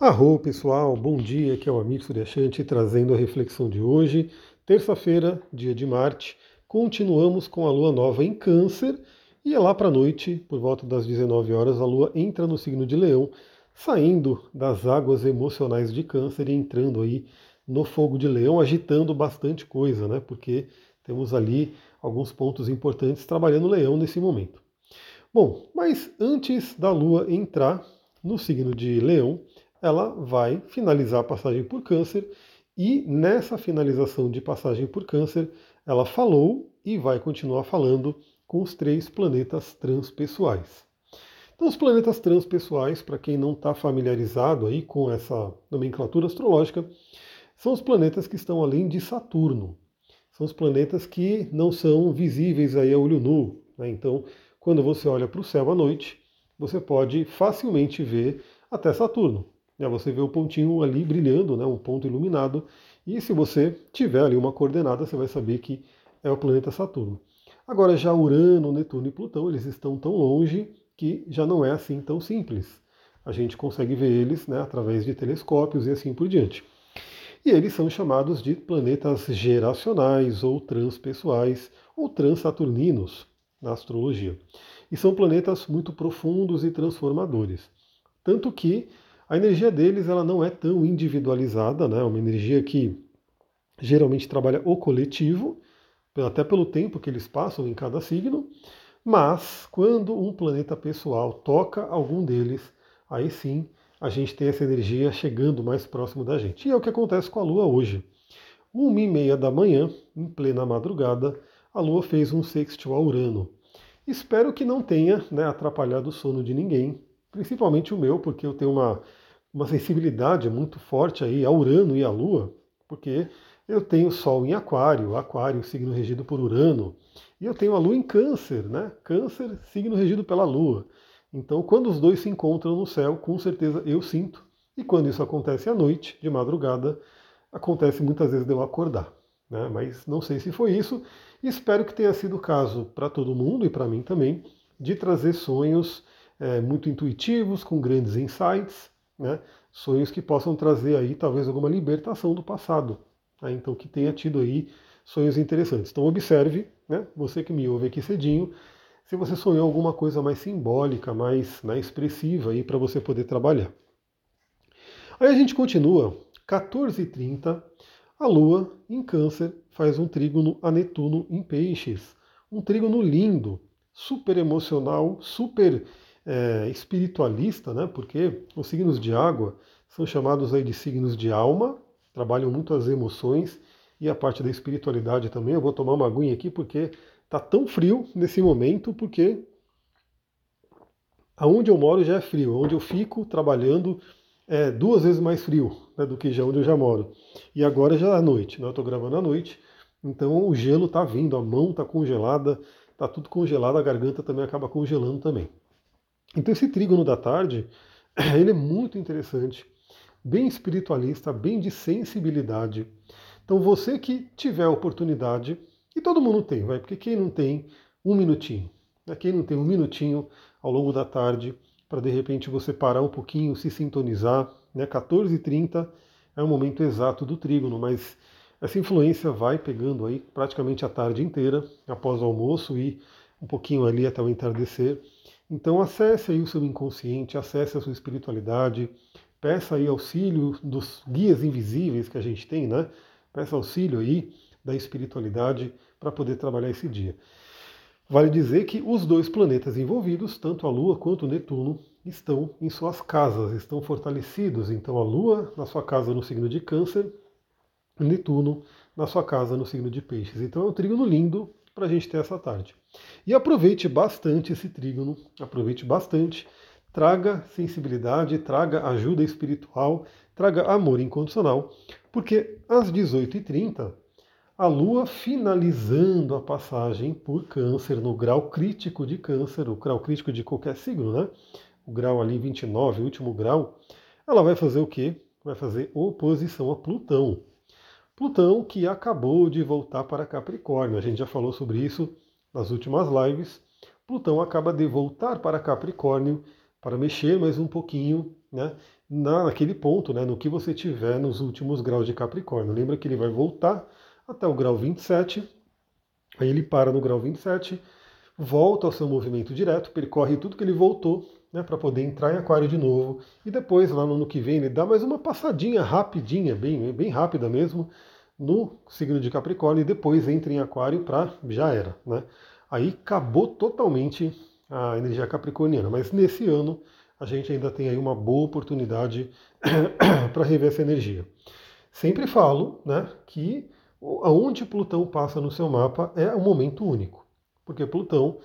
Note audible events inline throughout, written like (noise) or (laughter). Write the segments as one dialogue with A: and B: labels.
A: Arro pessoal, bom dia, aqui é o Amir Suryashanti trazendo a reflexão de hoje, terça-feira, dia de Marte. Continuamos com a lua nova em Câncer e é lá para a noite, por volta das 19 horas, a lua entra no signo de Leão, saindo das águas emocionais de Câncer e entrando aí no fogo de Leão, agitando bastante coisa, né? Porque temos ali alguns pontos importantes trabalhando Leão nesse momento. Bom, mas antes da lua entrar no signo de Leão, ela vai finalizar a passagem por câncer e nessa finalização de passagem por câncer, ela falou e vai continuar falando com os três planetas transpessoais. Então, os planetas transpessoais, para quem não está familiarizado aí com essa nomenclatura astrológica, são os planetas que estão além de Saturno. São os planetas que não são visíveis aí a olho nu. Né? Então, quando você olha para o céu à noite, você pode facilmente ver até Saturno. Né, você vê o pontinho ali brilhando, né, um ponto iluminado, e se você tiver ali uma coordenada, você vai saber que é o planeta Saturno. Agora, já Urano, Netuno e Plutão, eles estão tão longe que já não é assim tão simples. A gente consegue ver eles né, através de telescópios e assim por diante. E eles são chamados de planetas geracionais ou transpessoais ou transaturninos na astrologia. E são planetas muito profundos e transformadores. Tanto que a energia deles ela não é tão individualizada, né? é uma energia que geralmente trabalha o coletivo, até pelo tempo que eles passam em cada signo, mas quando um planeta pessoal toca algum deles, aí sim a gente tem essa energia chegando mais próximo da gente. E é o que acontece com a Lua hoje. Uma e meia da manhã, em plena madrugada, a Lua fez um sextil a Urano. Espero que não tenha né, atrapalhado o sono de ninguém, principalmente o meu, porque eu tenho uma uma sensibilidade muito forte aí a Urano e a Lua, porque eu tenho Sol em Aquário, Aquário, signo regido por Urano, e eu tenho a Lua em Câncer, né? Câncer, signo regido pela Lua. Então, quando os dois se encontram no céu, com certeza eu sinto. E quando isso acontece à noite, de madrugada, acontece muitas vezes de eu acordar. Né? Mas não sei se foi isso. Espero que tenha sido o caso para todo mundo e para mim também, de trazer sonhos é, muito intuitivos, com grandes insights, né? sonhos que possam trazer aí talvez alguma libertação do passado. Né? Então que tenha tido aí sonhos interessantes. Então observe, né? você que me ouve aqui cedinho, se você sonhou alguma coisa mais simbólica, mais né, expressiva aí para você poder trabalhar. Aí a gente continua, 14h30, a Lua em Câncer faz um trígono a Netuno em Peixes. Um trígono lindo, super emocional, super é, espiritualista, né? porque os signos de água são chamados aí de signos de alma, trabalham muito as emoções e a parte da espiritualidade também. Eu vou tomar uma aguinha aqui porque tá tão frio nesse momento, porque aonde eu moro já é frio, onde eu fico trabalhando é duas vezes mais frio né, do que já onde eu já moro. E agora já é noite, né? eu estou gravando à noite, então o gelo está vindo, a mão está congelada, está tudo congelado, a garganta também acaba congelando também. Então esse trígono da tarde, (clears throat) ele é muito interessante, bem espiritualista, bem de sensibilidade. Então você que tiver a oportunidade, e todo mundo tem, vai, porque quem não tem um minutinho, né? quem não tem um minutinho ao longo da tarde, para de repente você parar um pouquinho, se sintonizar, né? 14h30 é o momento exato do trígono, mas essa influência vai pegando aí praticamente a tarde inteira, após o almoço e um pouquinho ali até o entardecer. Então acesse aí o seu inconsciente, acesse a sua espiritualidade, peça aí auxílio dos guias invisíveis que a gente tem, né? Peça auxílio aí da espiritualidade para poder trabalhar esse dia. Vale dizer que os dois planetas envolvidos, tanto a Lua quanto o Netuno, estão em suas casas, estão fortalecidos. Então a Lua na sua casa no signo de Câncer, Netuno na sua casa no signo de Peixes. Então é um trígono lindo para a gente ter essa tarde. E aproveite bastante esse trígono, aproveite bastante, traga sensibilidade, traga ajuda espiritual, traga amor incondicional, porque às 18h30, a Lua finalizando a passagem por câncer, no grau crítico de câncer, o grau crítico de qualquer signo, né? O grau ali 29, o último grau, ela vai fazer o quê? Vai fazer oposição a Plutão. Plutão que acabou de voltar para Capricórnio. A gente já falou sobre isso nas últimas lives. Plutão acaba de voltar para Capricórnio para mexer mais um pouquinho, né? naquele ponto, né, no que você tiver nos últimos graus de Capricórnio. Lembra que ele vai voltar até o grau 27, aí ele para no grau 27, volta ao seu movimento direto, percorre tudo que ele voltou, né, para poder entrar em Aquário de novo, e depois, lá no ano que vem, ele dá mais uma passadinha rapidinha, bem, bem rápida mesmo, no signo de Capricórnio, e depois entra em Aquário para já era. Né? Aí acabou totalmente a energia capricorniana, mas nesse ano a gente ainda tem aí uma boa oportunidade (coughs) para rever essa energia. Sempre falo né, que aonde Plutão passa no seu mapa é um momento único, porque Plutão,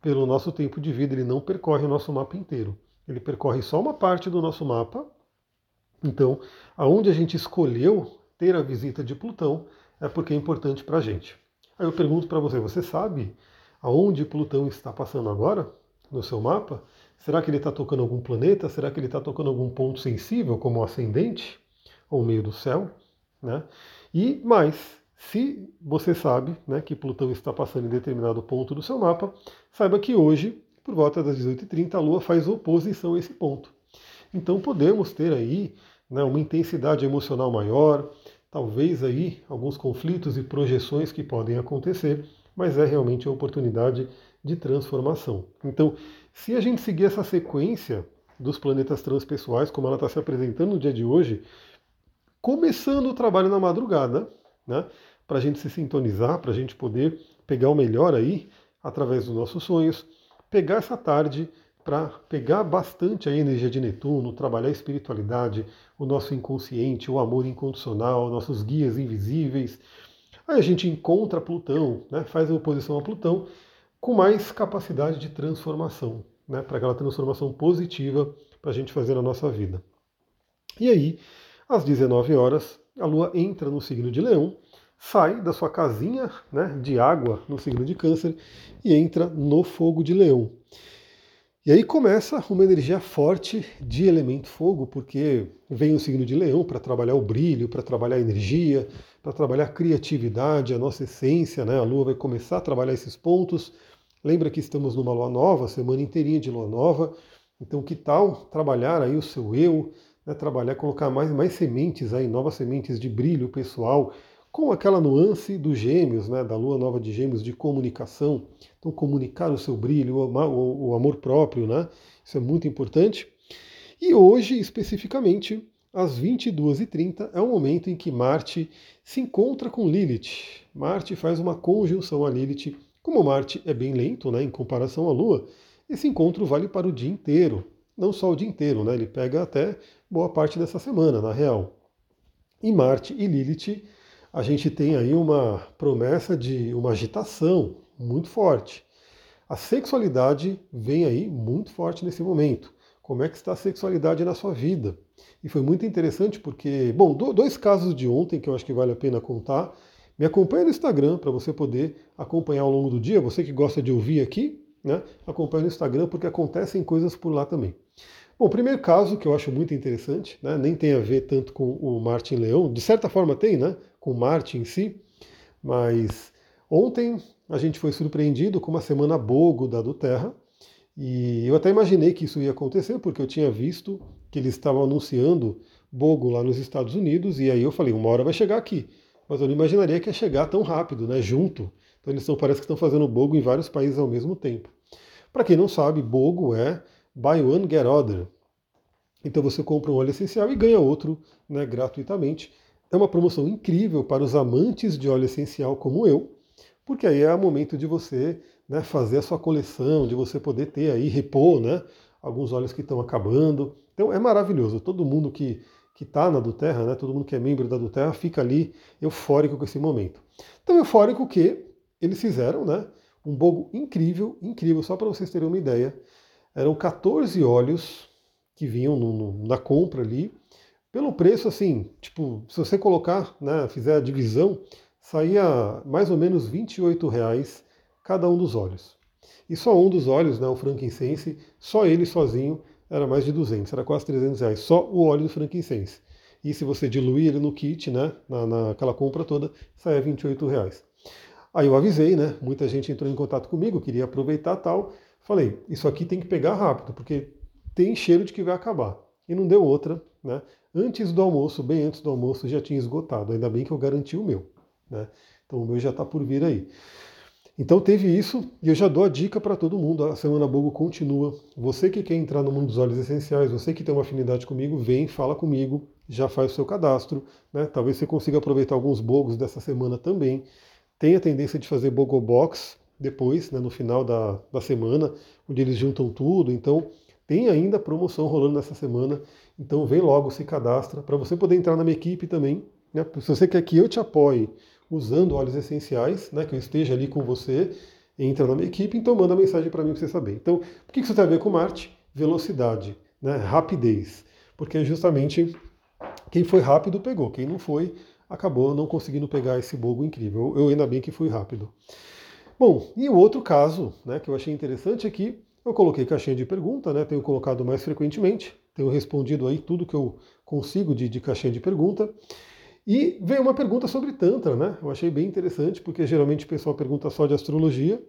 A: pelo nosso tempo de vida, ele não percorre o nosso mapa inteiro. Ele percorre só uma parte do nosso mapa. Então, aonde a gente escolheu ter a visita de Plutão é porque é importante para a gente. Aí eu pergunto para você, você sabe aonde Plutão está passando agora no seu mapa? Será que ele está tocando algum planeta? Será que ele está tocando algum ponto sensível, como o ascendente ou meio do céu? Né? E mais, se você sabe né, que Plutão está passando em determinado ponto do seu mapa, saiba que hoje, por volta das 18h30, a Lua faz oposição a esse ponto. Então podemos ter aí né, uma intensidade emocional maior, talvez aí alguns conflitos e projeções que podem acontecer mas é realmente uma oportunidade de transformação. Então, se a gente seguir essa sequência dos planetas transpessoais, como ela está se apresentando no dia de hoje, começando o trabalho na madrugada, né, para a gente se sintonizar, para a gente poder pegar o melhor aí através dos nossos sonhos, pegar essa tarde para pegar bastante a energia de Netuno, trabalhar a espiritualidade, o nosso inconsciente, o amor incondicional, nossos guias invisíveis, Aí a gente encontra Plutão, né, faz a oposição a Plutão, com mais capacidade de transformação, né, para aquela transformação positiva para a gente fazer na nossa vida. E aí, às 19 horas, a Lua entra no signo de Leão, sai da sua casinha né, de água no signo de Câncer e entra no fogo de Leão. E aí começa uma energia forte de elemento fogo, porque vem o signo de Leão para trabalhar o brilho, para trabalhar a energia, para trabalhar a criatividade, a nossa essência, né? A Lua vai começar a trabalhar esses pontos. Lembra que estamos numa lua nova, semana inteirinha de lua nova. Então, que tal trabalhar aí o seu eu, né? trabalhar, colocar mais, mais sementes aí, novas sementes de brilho pessoal, com aquela nuance dos gêmeos, né? Da lua nova de gêmeos de comunicação. Então, comunicar o seu brilho, o, amor próprio, né? Isso é muito importante. E hoje, especificamente, às 22h30 é o momento em que Marte se encontra com Lilith. Marte faz uma conjunção a Lilith. Como Marte é bem lento né, em comparação à Lua, esse encontro vale para o dia inteiro. Não só o dia inteiro, né, ele pega até boa parte dessa semana, na real. Em Marte e Lilith, a gente tem aí uma promessa de uma agitação muito forte. A sexualidade vem aí muito forte nesse momento. Como é que está a sexualidade na sua vida? E foi muito interessante porque, bom, dois casos de ontem que eu acho que vale a pena contar. Me acompanha no Instagram para você poder acompanhar ao longo do dia. Você que gosta de ouvir aqui, né? Acompanha no Instagram porque acontecem coisas por lá também. Bom, o primeiro caso que eu acho muito interessante, né? nem tem a ver tanto com o Martin Leão, de certa forma tem, né? Com o Martin em si, mas ontem a gente foi surpreendido com uma semana bogo da do Terra, e eu até imaginei que isso ia acontecer, porque eu tinha visto que eles estavam anunciando Bogo lá nos Estados Unidos, e aí eu falei, uma hora vai chegar aqui. Mas eu não imaginaria que ia chegar tão rápido, né? Junto. Então eles estão, parece que estão fazendo Bogo em vários países ao mesmo tempo. Para quem não sabe, Bogo é Buy One Get Other. Então você compra um óleo essencial e ganha outro né, gratuitamente. É uma promoção incrível para os amantes de óleo essencial como eu, porque aí é o momento de você né, fazer a sua coleção, de você poder ter aí, repor né, alguns óleos que estão acabando. Então é maravilhoso. Todo mundo que que está na do Terra, né, todo mundo que é membro da do Terra fica ali eufórico com esse momento. Então eufórico que eles fizeram, né, um bogo incrível, incrível, só para vocês terem uma ideia. Eram 14 óleos que vinham no, no, na compra ali, pelo preço assim, tipo, se você colocar, né, fizer a divisão, saía mais ou menos 28 reais cada um dos óleos. E só um dos óleos, né, o frankincense, só ele sozinho era mais de 200, era quase 300 reais, só o óleo do frankincense. E se você diluir ele no kit, né, na, naquela compra toda, saia 28 reais. Aí eu avisei, né, muita gente entrou em contato comigo, queria aproveitar tal. Falei, isso aqui tem que pegar rápido, porque tem cheiro de que vai acabar. E não deu outra, né? Antes do almoço, bem antes do almoço, já tinha esgotado. Ainda bem que eu garanti o meu. Né? Então o meu já está por vir aí. Então teve isso, e eu já dou a dica para todo mundo. A Semana Bogo continua. Você que quer entrar no mundo dos óleos essenciais, você que tem uma afinidade comigo, vem, fala comigo, já faz o seu cadastro. Né? Talvez você consiga aproveitar alguns bogos dessa semana também. Tem a tendência de fazer Bogo Box depois, né, no final da, da semana, onde eles juntam tudo. Então tem ainda promoção rolando nessa semana. Então vem logo, se cadastra, para você poder entrar na minha equipe também. Né? Se você quer que eu te apoie usando óleos essenciais, né, que eu esteja ali com você, entra na minha equipe, então manda mensagem para mim para você saber. Então, o que isso tem a ver com Marte? Velocidade, né, rapidez. Porque é justamente quem foi rápido pegou, quem não foi acabou não conseguindo pegar esse bogo incrível. Eu ainda bem que fui rápido. Bom, e o outro caso né, que eu achei interessante é eu coloquei caixinha de pergunta, né, tenho colocado mais frequentemente, tenho respondido aí tudo que eu consigo de, de caixinha de pergunta. E veio uma pergunta sobre Tantra, né? Eu achei bem interessante, porque geralmente o pessoal pergunta só de astrologia,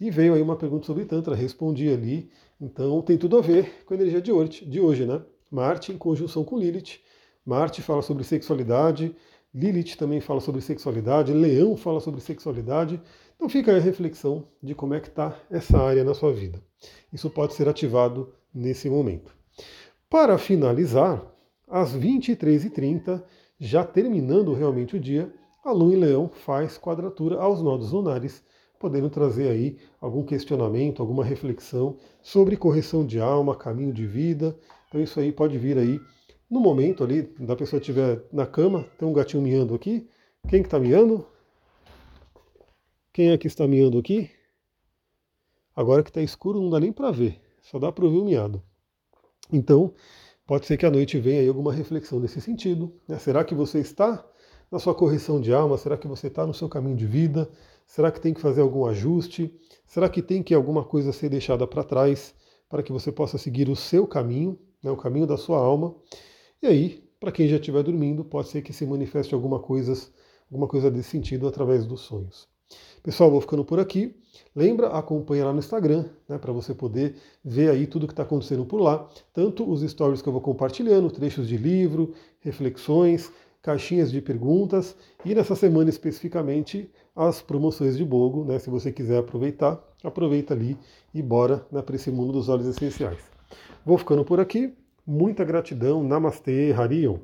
A: e veio aí uma pergunta sobre Tantra, respondi ali. Então tem tudo a ver com a energia de hoje, de hoje né? Marte em conjunção com Lilith. Marte fala sobre sexualidade, Lilith também fala sobre sexualidade, Leão fala sobre sexualidade. Então fica aí a reflexão de como é que está essa área na sua vida. Isso pode ser ativado nesse momento. Para finalizar, às 23h30 já terminando realmente o dia, a Lua em Leão faz quadratura aos nodos lunares, podendo trazer aí algum questionamento, alguma reflexão sobre correção de alma, caminho de vida. Então isso aí pode vir aí no momento ali, da pessoa estiver na cama, tem um gatinho miando aqui. Quem que está miando? Quem é que está miando aqui? Agora que está escuro não dá nem para ver, só dá para ouvir o miado. Então, Pode ser que à noite venha aí alguma reflexão nesse sentido. Né? Será que você está na sua correção de alma? Será que você está no seu caminho de vida? Será que tem que fazer algum ajuste? Será que tem que alguma coisa ser deixada para trás para que você possa seguir o seu caminho, né, o caminho da sua alma? E aí, para quem já estiver dormindo, pode ser que se manifeste alguma coisa, alguma coisa desse sentido através dos sonhos. Pessoal, vou ficando por aqui. Lembra, acompanha lá no Instagram, né, para você poder ver aí tudo que está acontecendo por lá. Tanto os stories que eu vou compartilhando, trechos de livro, reflexões, caixinhas de perguntas e nessa semana especificamente as promoções de Bogo, né? Se você quiser aproveitar, aproveita ali e bora né, para esse mundo dos óleos essenciais. Vou ficando por aqui. Muita gratidão. Namastê, Harion.